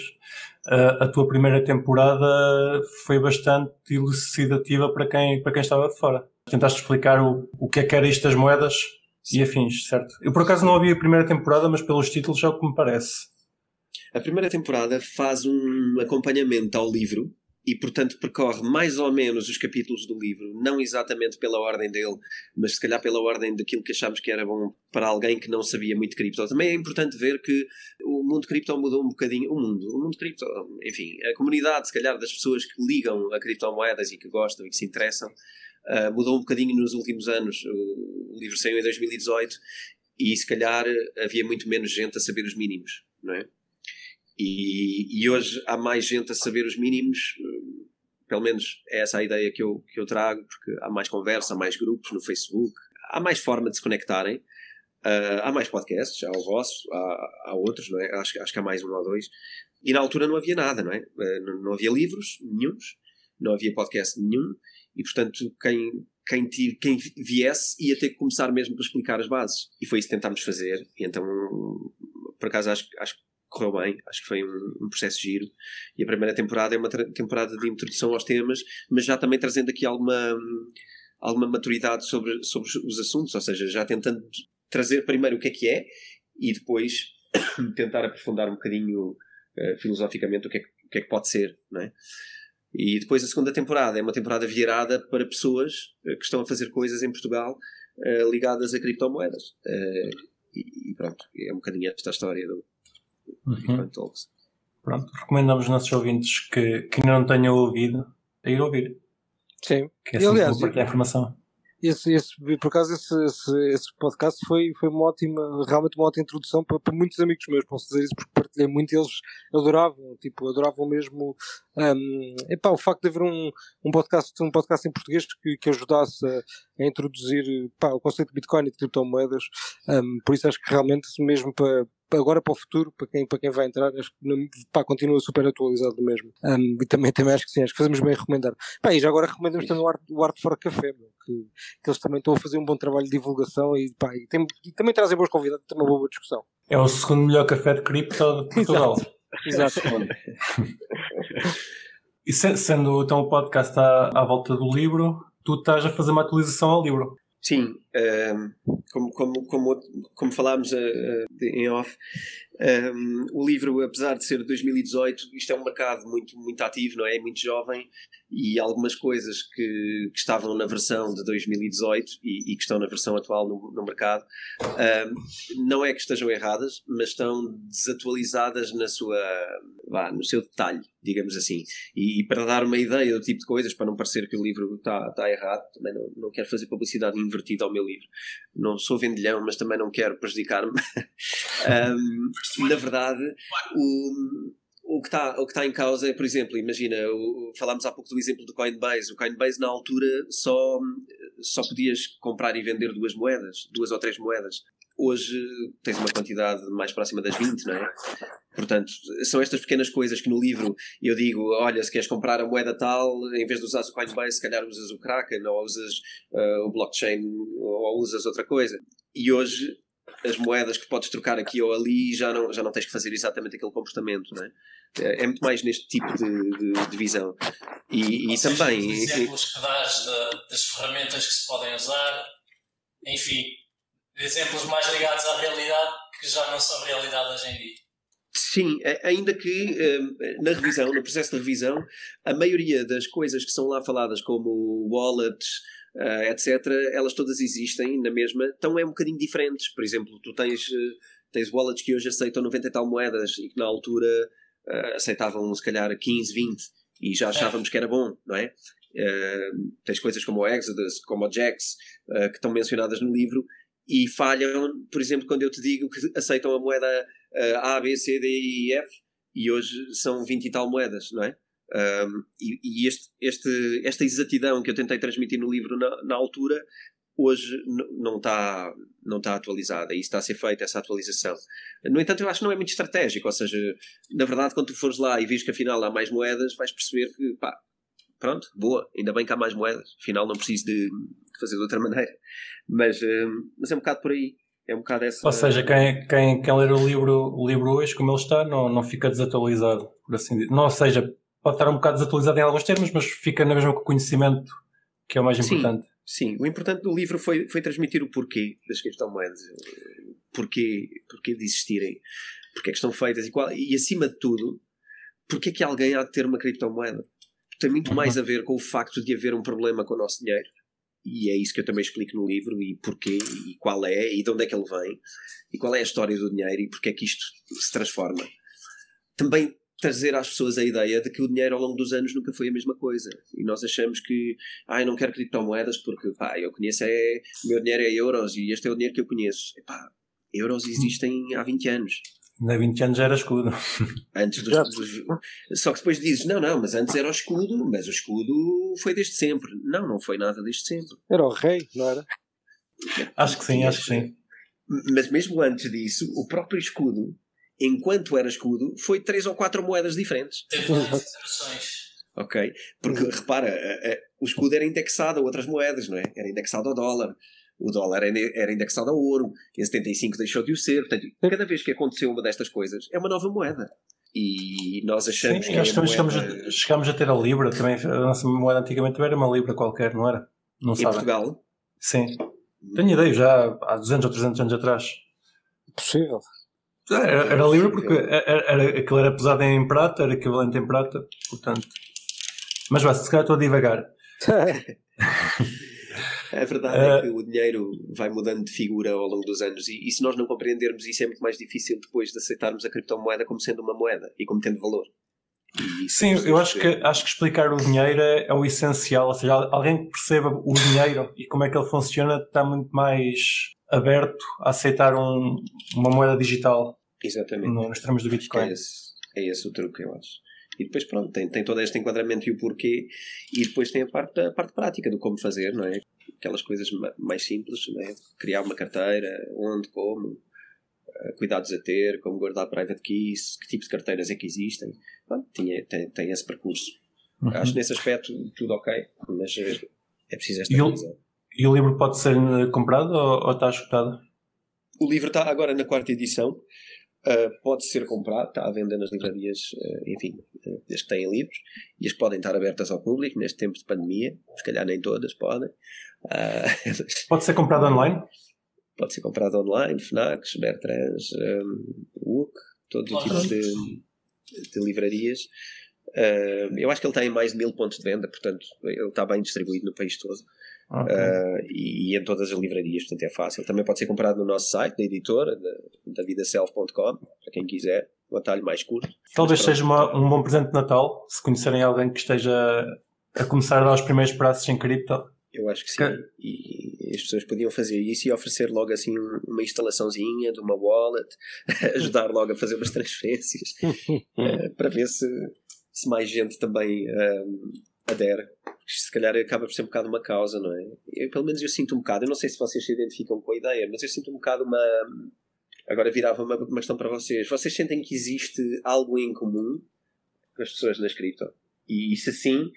uh, a tua primeira temporada foi bastante elucidativa para quem, para quem estava de fora. Tentaste explicar o, o que é que era isto das moedas e afins, certo? Eu por acaso não ouvi a primeira temporada, mas pelos títulos é o que me parece. A primeira temporada faz um acompanhamento ao livro e, portanto, percorre mais ou menos os capítulos do livro, não exatamente pela ordem dele, mas se calhar pela ordem daquilo que achámos que era bom para alguém que não sabia muito cripto. Também é importante ver que o mundo cripto mudou um bocadinho. O mundo, o mundo cripto, enfim, a comunidade, se calhar, das pessoas que ligam a criptomoedas e que gostam e que se interessam, uh, mudou um bocadinho nos últimos anos. O, o livro saiu em 2018 e, se calhar, havia muito menos gente a saber os mínimos, não é? E, e, hoje há mais gente a saber os mínimos, pelo menos é essa a ideia que eu, que eu trago, porque há mais conversa, há mais grupos no Facebook, há mais forma de se conectarem, uh, há mais podcasts, há o vosso, há, há outros, não é? Acho, acho que há mais um ou dois. E na altura não havia nada, não é? Uh, não, havia livros nenhums, não havia podcast nenhum, e portanto quem, quem, quem viesse ia ter que começar mesmo por explicar as bases. E foi isso que tentámos fazer, e então, por acaso, acho, acho correu bem, acho que foi um, um, processo giro. E a primeira temporada é uma temporada de introdução aos temas, mas já também trazendo aqui alguma, alguma maturidade sobre, sobre os assuntos, ou seja, já tentando trazer primeiro o que é que é e depois [coughs] tentar aprofundar um bocadinho uh, filosoficamente o que, é o que é que pode ser, não é? E depois a segunda temporada é uma temporada virada para pessoas uh, que estão a fazer coisas em Portugal uh, ligadas a criptomoedas. E, e, pronto, é um bocadinho esta história do, Uhum. Pronto, recomendamos aos nossos ouvintes que, que não tenham ouvido a ir ouvir. Sim. Que é e, aliás, a informação. Esse, esse, por acaso, esse, esse, esse, podcast foi, foi uma ótima, realmente uma ótima introdução para, para muitos amigos meus. Posso dizer isso porque partilhei muito eles adoravam, tipo, adoravam mesmo um, epá, o facto de haver um, um, podcast, um podcast em português que, que ajudasse a, a introduzir o conceito de Bitcoin e de criptomoedas. Um, por isso acho que realmente, mesmo para, agora para o futuro, para quem, para quem vai entrar, acho que pá, continua super atualizado mesmo. Um, e também, também acho que sim, acho que fazemos bem recomendar. Pá, e já agora recomendamos também o Art, o Art for Café, meu, que, que, eles também estão a fazer um bom trabalho de divulgação e, pá, e, tem, e também trazem bons convidados e tem uma boa discussão. É o segundo melhor café de cripto de [laughs] Portugal. Exato. Exato. e sendo então o podcast à, à volta do livro, tu estás a fazer uma atualização ao livro. Sim, um, ehm, como, como, como, como falámos uh, em off, um, o livro, apesar de ser de 2018, isto é um mercado muito, muito ativo, não é? Muito jovem e algumas coisas que, que estavam na versão de 2018 e, e que estão na versão atual no, no mercado, um, não é que estejam erradas, mas estão desatualizadas na sua, vá, no seu detalhe, digamos assim. E, e, para dar uma ideia do tipo de coisas, para não parecer que o livro está, está errado, também não, não quero fazer publicidade invertida ao meu livro. Não sou vendilhão, mas também não quero prejudicar-me. [laughs] um, na verdade, o o que está o que está em causa é, por exemplo, imagina, o, falámos há pouco do exemplo do Coinbase. O Coinbase na altura só só podias comprar e vender duas moedas, duas ou três moedas. Hoje tens uma quantidade mais próxima das 20, não é? Portanto, são estas pequenas coisas que no livro eu digo: olha, se queres comprar a moeda tal, em vez de usar o Coinbase, se calhar usas o Kraken, ou usas uh, o blockchain, ou usas outra coisa. E hoje as moedas que podes trocar aqui ou ali já não, já não tens que fazer exatamente aquele comportamento, não é? É, é muito mais neste tipo de, de, de visão. E, e seja, também. Exemplos que dás de, das ferramentas que se podem usar, enfim, exemplos mais ligados à realidade que já não são realidade hoje em dia. Sim, ainda que eh, na revisão, no processo de revisão, a maioria das coisas que são lá faladas, como wallets, uh, etc., elas todas existem na mesma, então é um bocadinho diferentes. Por exemplo, tu tens, uh, tens wallets que hoje aceitam 90 e tal moedas e que na altura uh, aceitavam se calhar 15, 20 e já achávamos que era bom, não é? tens coisas como o Exodus, como o Jax, que estão mencionadas no livro e falham, por exemplo, quando eu te digo que aceitam a moeda A, B, C, D, E, F e hoje são 20 e tal moedas, não é? Um, e, e este, este, esta exatidão que eu tentei transmitir no livro na, na altura, hoje não está não tá atualizada e está a ser feita essa atualização. No entanto, eu acho que não é muito estratégico, ou seja, na verdade, quando tu fores lá e vês que afinal há mais moedas, vais perceber que, pá, pronto, boa, ainda bem que há mais moedas, afinal não preciso de, fazer de outra maneira. Mas, um, mas é um bocado por aí. É um bocado essa. Ou seja, quem, quem, quem ler o livro, o livro hoje, como ele está, não, não fica desatualizado, por assim dizer. Não, seja, pode estar um bocado desatualizado em alguns termos, mas fica na mesma com o conhecimento, que é o mais importante. Sim, sim. o importante do livro foi, foi transmitir o porquê das criptomoedas, porquê, porquê de existirem, porque é que estão feitas e, qual, e acima de tudo, porque é que alguém há de ter uma criptomoeda? tem muito mais a ver com o facto de haver um problema com o nosso dinheiro. E é isso que eu também explico no livro, e porquê, e qual é, e de onde é que ele vem, e qual é a história do dinheiro, e porque é que isto se transforma. Também trazer às pessoas a ideia de que o dinheiro ao longo dos anos nunca foi a mesma coisa. E nós achamos que, ah, eu não quero criptomoedas porque, pá, eu conheço é, o meu dinheiro é euros e este é o dinheiro que eu conheço. E, pá, euros existem há 20 anos. Há 20 anos já era escudo. Antes dos, dos, Só que depois dizes, não, não, mas antes era o escudo, mas o escudo foi desde sempre. Não, não foi nada desde sempre. Era o rei, não era? Acho que sim, acho que sim. Mas mesmo antes disso, o próprio escudo enquanto era escudo, foi três ou quatro moedas diferentes. Teve várias iterações. Ok? Porque repara, a, a, o escudo era indexado a outras moedas, não é? Era indexado ao dólar. O dólar era indexado ao ouro. Em 75 deixou de o ser. Portanto, cada vez que aconteceu uma destas coisas, é uma nova moeda. E nós achamos Sim, que. Acho é que moeda... chegamos, a, chegamos a ter a Libra também. A nossa moeda antigamente era uma Libra qualquer, não era? Não em sabe? Portugal? Sim. Tenho ideia, já há 200 ou 300 anos atrás. Possível. Era, era livre porque era, era, aquilo era pesado em prata, era equivalente em prata, portanto. Mas vá, se calhar estou a divagar. A [laughs] verdade é que o dinheiro vai mudando de figura ao longo dos anos e, e, se nós não compreendermos isso é muito mais difícil depois de aceitarmos a criptomoeda como sendo uma moeda e como tendo valor. E Sim, eu acho que, acho que explicar o dinheiro é, é, o essencial, ou seja, alguém que perceba o dinheiro e como é que ele funciona está muito mais aberto a aceitar um, uma moeda digital. Exatamente. No, nos termos do Bitcoin. É esse, é esse o truque, eu acho. E depois, pronto, tem, tem todo este enquadramento e o porquê, e depois tem a parte, a parte prática do como fazer, não é? Aquelas coisas mais simples, não é? Criar uma carteira, onde, como, eh, cuidados a ter, como guardar private keys, que tipo de carteiras é que existem. Pronto, tinha, tem, tem esse percurso. Uhum. Acho nesse aspecto tudo ok, mas é preciso esta revisão. E o livro pode ser comprado ou, ou está escutado? O livro está agora na quarta edição. Uh, pode ser comprado, está à venda nas livrarias, uh, enfim, uh, as que têm livros e as podem estar abertas ao público neste tempo de pandemia. Se calhar nem todas podem. [laughs] pode ser comprado online? Pode ser comprado online, FNACs, Bertrands, um, WUC, todo o tipo de, de livrarias. eu acho que ele tem mais de mil pontos de venda, portanto, ele está bem distribuído no país todo. Okay. Uh, e, e, em todas as livrarias, portanto é fácil. Também pode ser comprado no nosso site, da editora, da, vidaself.com, para quem quiser, um atalho mais curto. Talvez seja uma, um bom presente de Natal, se conhecerem alguém que esteja a começar a dar os primeiros passos em cripto. Eu acho que sim. Okay. E, as pessoas podiam fazer isso e oferecer logo assim uma instalaçãozinha de uma wallet, [laughs] ajudar logo a fazer umas transferências, uh, [laughs] para ver se, se mais gente também uh, adere se calhar acaba por ser um bocado uma causa, não é? Eu, pelo menos eu sinto um bocado, eu não sei se vocês se identificam com a ideia, mas eu sinto um bocado uma. Agora virava uma, uma questão para vocês. Vocês sentem que existe algo em comum com as pessoas nas cripto? E se sim,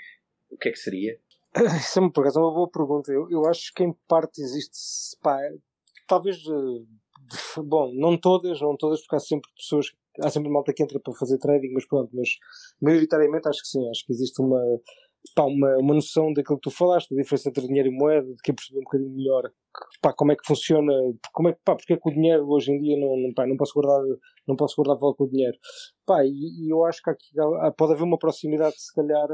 o que é que seria? [coughs] Isso é é uma boa pergunta. Eu, eu acho que em parte existe. Pá, talvez. Eh, [laughs] bom, não todas, não todas, porque há sempre pessoas. Há sempre malta que entra para fazer trading, mas pronto, mas maioritariamente acho que sim, acho que existe uma pá, uma, uma noção daquilo que tu falaste, da diferença entre dinheiro e moeda, de que perceber um bocadinho melhor pá, como é que funciona, como é, pá, porque é que o dinheiro hoje em dia não, não, pá, não posso guardar não posso guardar valor com o dinheiro. Pá, e, e eu acho que aqui pode haver uma proximidade, se calhar,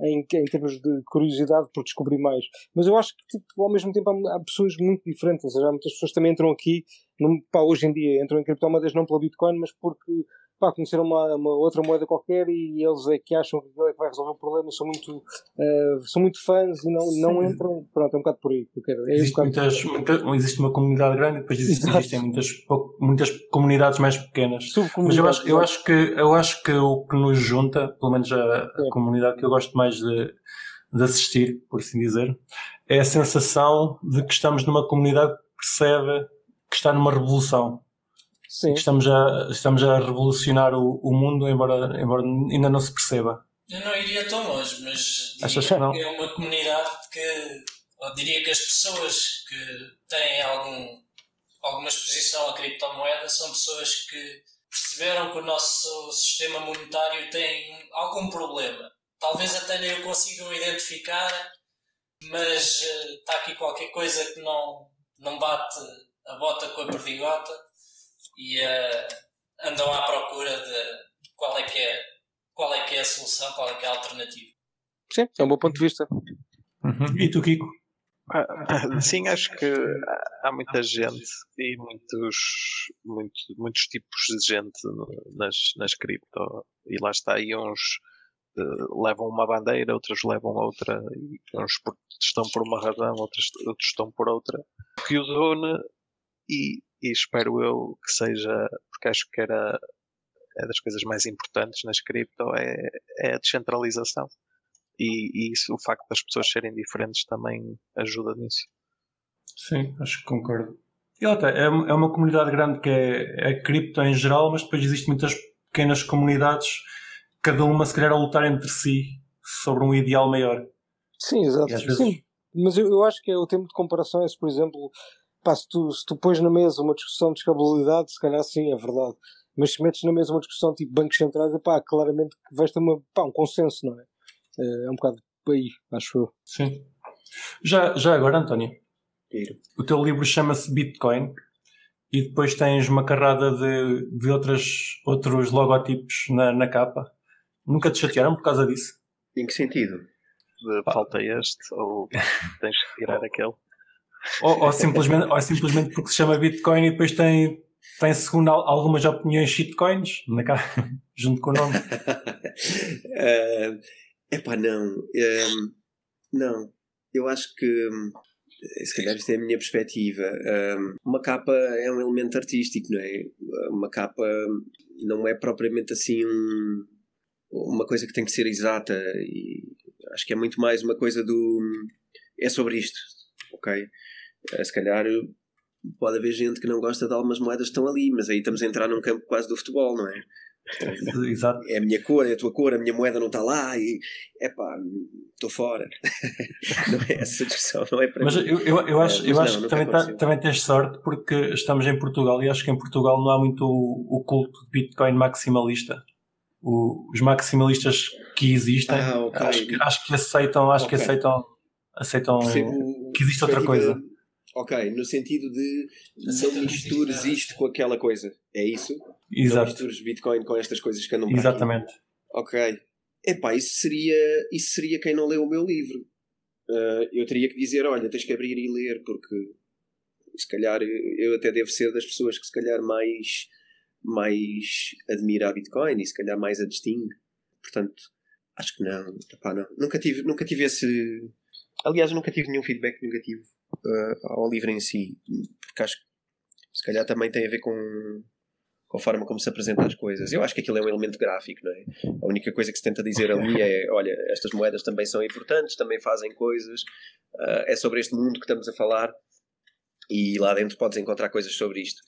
em, em termos de curiosidade por descobrir mais. Mas eu acho que, tipo, ao mesmo tempo, há, há pessoas muito diferentes. Ou seja, há muitas pessoas também entram aqui, num, pá, hoje em dia, entram em criptomoedas não pelo Bitcoin, mas porque pá, conheceram uma, uma, outra moeda qualquer e eles é que acham que aquilo é que vai resolver o problema, são muito, uh, são muito fãs e não, não entram. Pronto, é um bocado por aí. Quero. É existe, um muitas, muita, existe uma comunidade grande e depois existe, existem muitas, muitas comunidades mais pequenas. Mas eu acho, eu, acho que, eu acho que o que nos junta, pelo menos a, a é. comunidade que eu gosto mais de, de assistir, por assim dizer, é a sensação de que estamos numa comunidade que percebe que está numa revolução Sim. Estamos, a, estamos a revolucionar o, o mundo, embora, embora ainda não se perceba. Eu não iria tão longe, mas Achas que, não? é uma comunidade que, eu diria que as pessoas que têm algum, alguma exposição à criptomoeda são pessoas que perceberam que o nosso sistema monetário tem algum problema. Talvez até nem o consigam identificar, mas uh, está aqui qualquer coisa que não, não bate a bota com a perdigota e uh, andam à procura de qual é, que é, qual é que é a solução, qual é que é a alternativa. Sim, é um bom ponto de vista. Uhum. E tu, Kiko? Ah, sim, acho que há muita gente e muitos, muito, muitos tipos de gente nas, nas cripto. E lá está, aí uns uh, levam uma bandeira, outros levam outra, e uns estão por uma razão, outros, outros estão por outra. O que os une, e, e espero eu que seja, porque acho que era é das coisas mais importantes nas cripto, é, é a descentralização e, e isso, o facto das pessoas serem diferentes também ajuda nisso. Sim, acho que concordo. E até, é, é uma comunidade grande que é, é cripto em geral, mas depois existem muitas pequenas comunidades, cada uma se calhar a lutar entre si sobre um ideal maior. Sim, exato. Vezes... Sim, mas eu, eu, acho que é o tempo de comparação é se, por exemplo, pá, se, tu, se tu pões na mesa uma discussão de escalabilidade, se calhar sim, é verdade. Mas se metes na mesa uma discussão tipo bancos centrais, pá, claramente vais ter uma, pá, um consenso, não é? É, é um bocado aí, acho eu. Sim. Já, já agora, António, o teu livro chama-se Bitcoin e depois tens uma carrada de, de outras, outros logotipos na, na capa. Nunca te chatearam por causa disso? Em que sentido? De, falta este ou tens que tirar [laughs] aquele? Ou, ou, simplesmente, ou simplesmente porque se chama Bitcoin e depois tem, tem segundo algumas opiniões shitcoins na capa, [laughs] junto com o nome. uh, [laughs] Epá, não. Um, ehm, não. Eu acho que. Eh, se calhar isto é a minha perspectiva. Uma capa é um elemento artístico, não é? Uma capa não é propriamente assim um, uma coisa que tem que ser exata. E acho que é muito mais uma coisa do. É sobre isto, ok? Eh, se calhar pode haver gente que não gosta de algumas moedas que estão ali, mas aí estamos a entrar num campo quase do futebol, não é? [laughs] Exato. É a minha cor, é a tua cor, a minha moeda não está lá e é pá, estou fora. [laughs] não é essa discussão, não é para Mas mim. eu, eu, eu acho, eu não, acho que também, tá, também tens sorte porque estamos em Portugal e acho que em Portugal não há muito o, o culto de Bitcoin maximalista. O, os maximalistas que existem ah, okay. acho, que, acho que aceitam, acho okay. que aceitam, aceitam que existe outra coisa. Ok, no sentido de não mistures isto com aquela coisa. É isso? Exato. Não mistures Bitcoin com estas coisas que andam para Exatamente. Aqui. Ok. Epá, isso seria, isso seria quem não leu o meu livro. Uh, eu teria que dizer, olha, tens que abrir e ler, porque se calhar eu até devo ser das pessoas que se calhar mais, mais admira a Bitcoin e se calhar mais a distingue. Portanto, acho que não. Epá, não. Nunca, tive, nunca tive esse... Aliás, nunca tive nenhum feedback negativo uh, ao livro em si, porque acho que se calhar também tem a ver com, com a forma como se apresenta as coisas. Eu acho que aquilo é um elemento gráfico, não é? A única coisa que se tenta dizer ali é: olha, estas moedas também são importantes, também fazem coisas, uh, é sobre este mundo que estamos a falar e lá dentro podes encontrar coisas sobre isto.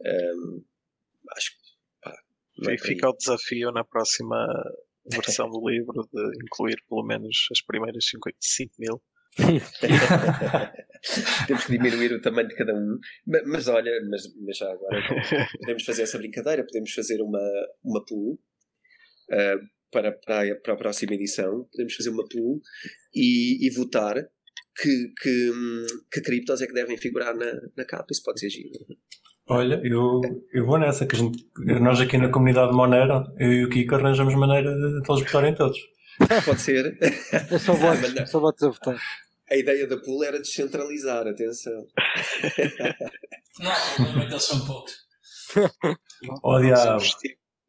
Um, acho que. É fica o desafio na próxima versão do livro de incluir pelo menos as primeiras 5 mil [laughs] [laughs] [laughs] Temos que diminuir o tamanho de cada um. Mas, mas olha, mas, mas, já agora [laughs] podemos fazer essa brincadeira, podemos fazer uma, uma pool uh, para, para, a, para a próxima edição. Podemos fazer uma pool e, e votar que, que, que criptos é que devem figurar na, na capa. Isso pode ser giro. Olha, eu, eu vou nessa, que gente, nós aqui na comunidade Monero, eu e o Kiko arranjamos maneira de todos votarem todos. Pode ser. Eu só [laughs] voto, só voto a votar. A ideia da pool era descentralizar, atenção. [laughs] não, não é eles são poucos. [laughs] Oh, diabo.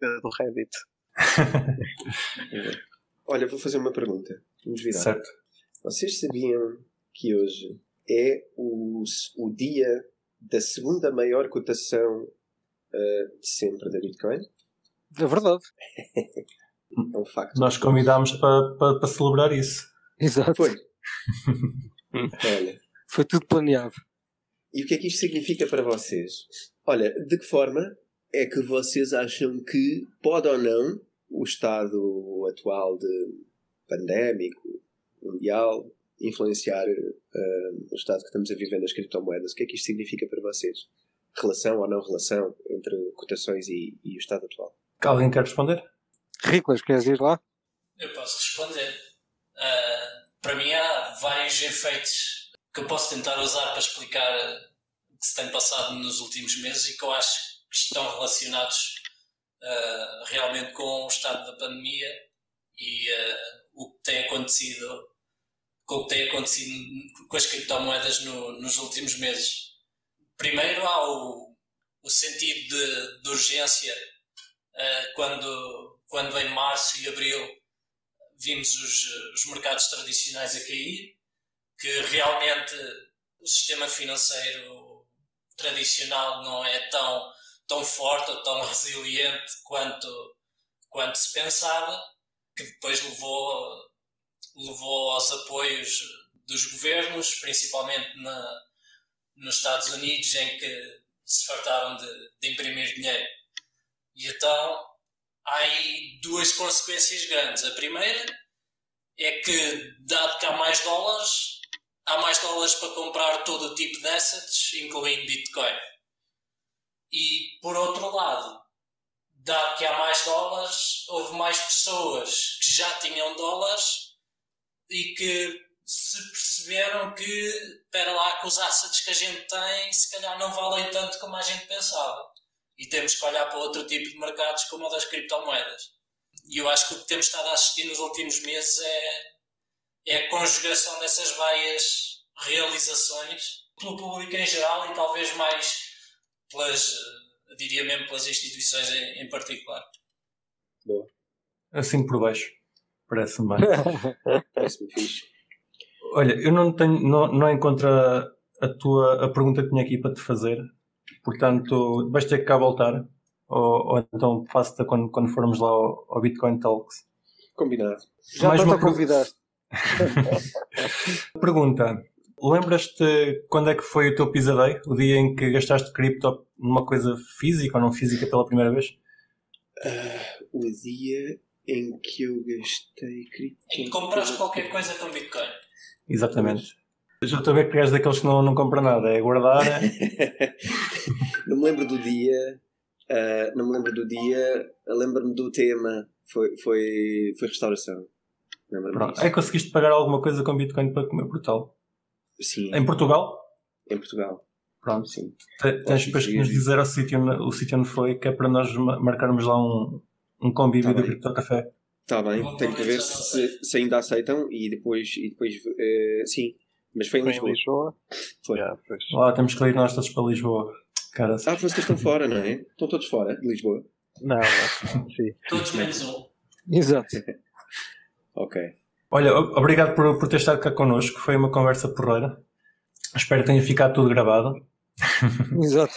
do Reddit. [laughs] Olha, vou fazer uma pergunta. Vamos virar. Certo. Vocês sabiam que hoje é o, o dia da segunda maior cotação uh, de sempre da Bitcoin? É verdade. é um facto. Nós convidámos para, para, para celebrar isso. Exato. Foi. [laughs] Olha. Foi tudo planeado. E o que é que isto significa para vocês? Olha, de que forma é que vocês acham que pode ou não o estado atual de pandémico, mundial, influenciar uh, o estado que estamos a viver nas criptomoedas? O que é que isto significa para vocês? Relação ou não relação entre cotações e, e o estado atual? Alguém quer responder? Riclas, queres ir lá? Eu posso responder. Uh, para mim há vários efeitos que eu posso tentar usar para explicar o que se tem passado nos últimos meses e que eu acho que estão relacionados uh, realmente com o estado da pandemia e uh, o que tem acontecido com o que tem acontecido com as criptomoedas no, nos últimos meses. Primeiro há o, o sentido de, de urgência uh, quando, quando em março e abril vimos os, os mercados tradicionais a cair, que realmente o sistema financeiro tradicional não é tão, tão forte ou tão [laughs] resiliente quanto, quanto se pensava, que depois levou levou aos apoios dos governos, principalmente na, nos Estados Unidos, em que se fartaram de, de imprimir dinheiro. E então há aí duas consequências grandes. A primeira é que, dado que há mais dólares, há mais dólares para comprar todo o tipo de assets, incluindo Bitcoin. E, por outro lado, dado que há mais dólares, houve mais pessoas que já tinham dólares e que se perceberam que, espera lá, que os assets que a gente tem se calhar não valem tanto como a gente pensava. E temos que olhar para outro tipo de mercados como o das criptomoedas. E eu acho que o que temos estado a assistir nos últimos meses é, é a conjugação dessas várias realizações pelo público em geral e talvez mais pelas, diria mesmo pelas instituições em, em particular. Boa. Assim por baixo. Parece-me bem. [laughs] Parece-me fixe. Olha, eu não tenho, não, não encontro a, a tua a pergunta que tinha aqui para te fazer, portanto vais ter que cá voltar, ou, ou então faço-te quando, quando formos lá ao, ao Bitcoin Talks. Combinado. Já Mais uma a convidar. [laughs] pergunta. Lembras-te quando é que foi o teu pisadeio? O dia em que gastaste cripto numa coisa física ou não física pela primeira vez? Uh, o dia em que eu gastei cripto. Em que compraste qualquer coisa com Bitcoin. Exatamente. Já estou a ver que és daqueles que não, não compram nada, é guardar. [laughs] não me lembro do dia, uh, não me lembro do dia, lembro-me do tema, foi, foi, foi restauração. Pronto. É que conseguiste pagar alguma coisa com Bitcoin para comer Portugal? Sim. Em Portugal? Em Portugal. Pronto, sim. Tens depois que nos dizer o sítio, o sítio onde foi, que é para nós marcarmos lá um, um convívio tá do Cripto Café. Está bem, tenho que ver se, se, ainda aceitam e depois, e depois uh, sim. Mas foi em Lisboa. Lisboa? Foi. Yeah, Lá temos que ir nós todos para Lisboa. Cara, ah, vocês estão fora, não é? Estão todos fora de Lisboa? Não, não. sim. Todos menos um. Exato. [laughs] ok. Olha, obrigado por, por ter estado cá connosco. Foi uma conversa porreira. Espero que tenha ficado tudo gravado. [laughs] Exato.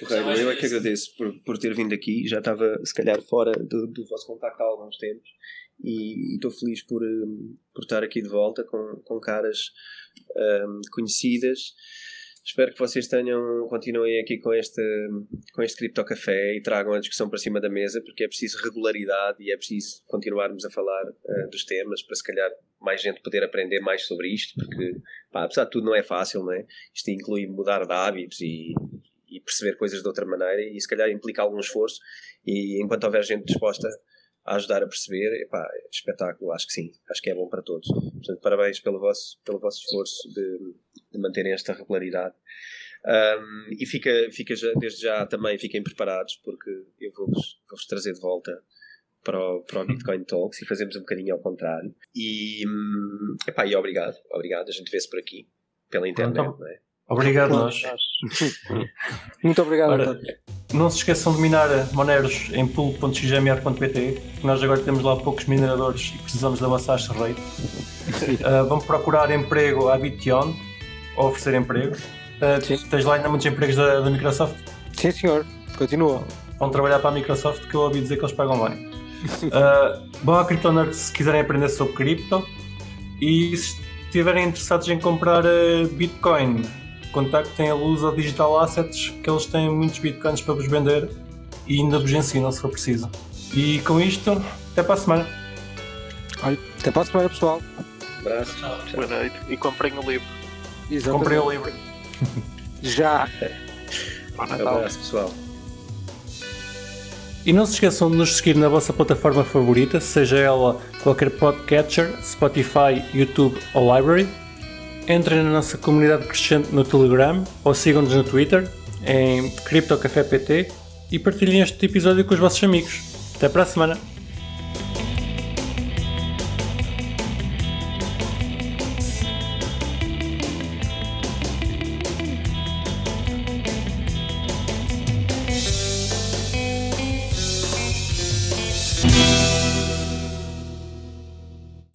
Correio, eu é que agradeço por, por ter vindo aqui. Já estava, se calhar, fora do, do vosso contacto há alguns tempos e estou feliz por, um, por estar aqui de volta com, com caras um, conhecidas. Espero que vocês tenham, continuem aqui com este, com este Cripto Café e tragam a discussão para cima da mesa, porque é preciso regularidade e é preciso continuarmos a falar uh, dos temas para, se calhar, mais gente poder aprender mais sobre isto, porque, pá, apesar de tudo, não é fácil, não é? Isto inclui mudar de hábitos e, e perceber coisas de outra maneira e se calhar implica algum esforço e enquanto houver gente disposta a ajudar a perceber, epá, espetáculo, acho que sim, acho que é bom para todos. Portanto, parabéns pelo vosso, pelo vosso esforço de, de manterem esta regularidade. Um, e fica, fica já, desde já também fiquem preparados porque eu vou-vos vou trazer de volta para o, para o Bitcoin Talks e fazemos um bocadinho ao contrário. E, hum, epá, e obrigado, obrigado, a gente vê-se por aqui, pela internet, então, é? Obrigado nós. [laughs] Muito obrigado, Ora, Não se esqueçam de minar Moneros em pool.xmr.pt, nós agora temos lá poucos mineradores e precisamos da vossa hash rate. uh, [laughs] vamos procurar emprego à Bition, ou oferecer emprego. Uh, tens lá ainda muitos empregos da, da, Microsoft? Sim, senhor. Continua. Vão trabalhar para a Microsoft, que eu ouvi dizer que eles pagam bem. Uh, vão à CryptoNerd se quiserem aprender sobre cripto. E se estiverem interessados em comprar uh, Bitcoin, contactem a Luz ou Digital Assets, que eles têm muitos bitcoins para vos vender e ainda vos ensinam se for preciso. E com isto, até para a semana. Olha, até para a semana, pessoal. abraço. Boa noite. E comprem o livro. Exatamente. Comprem o livro. [laughs] Já. Um abraço, pessoal. E não se esqueçam de nos seguir na vossa plataforma favorita, seja ela qualquer podcatcher, Spotify, YouTube ou Library entrem na nossa comunidade crescente no Telegram ou sigam-nos no Twitter em CryptoCafépt e partilhem este episódio com os vossos amigos. Até para a semana!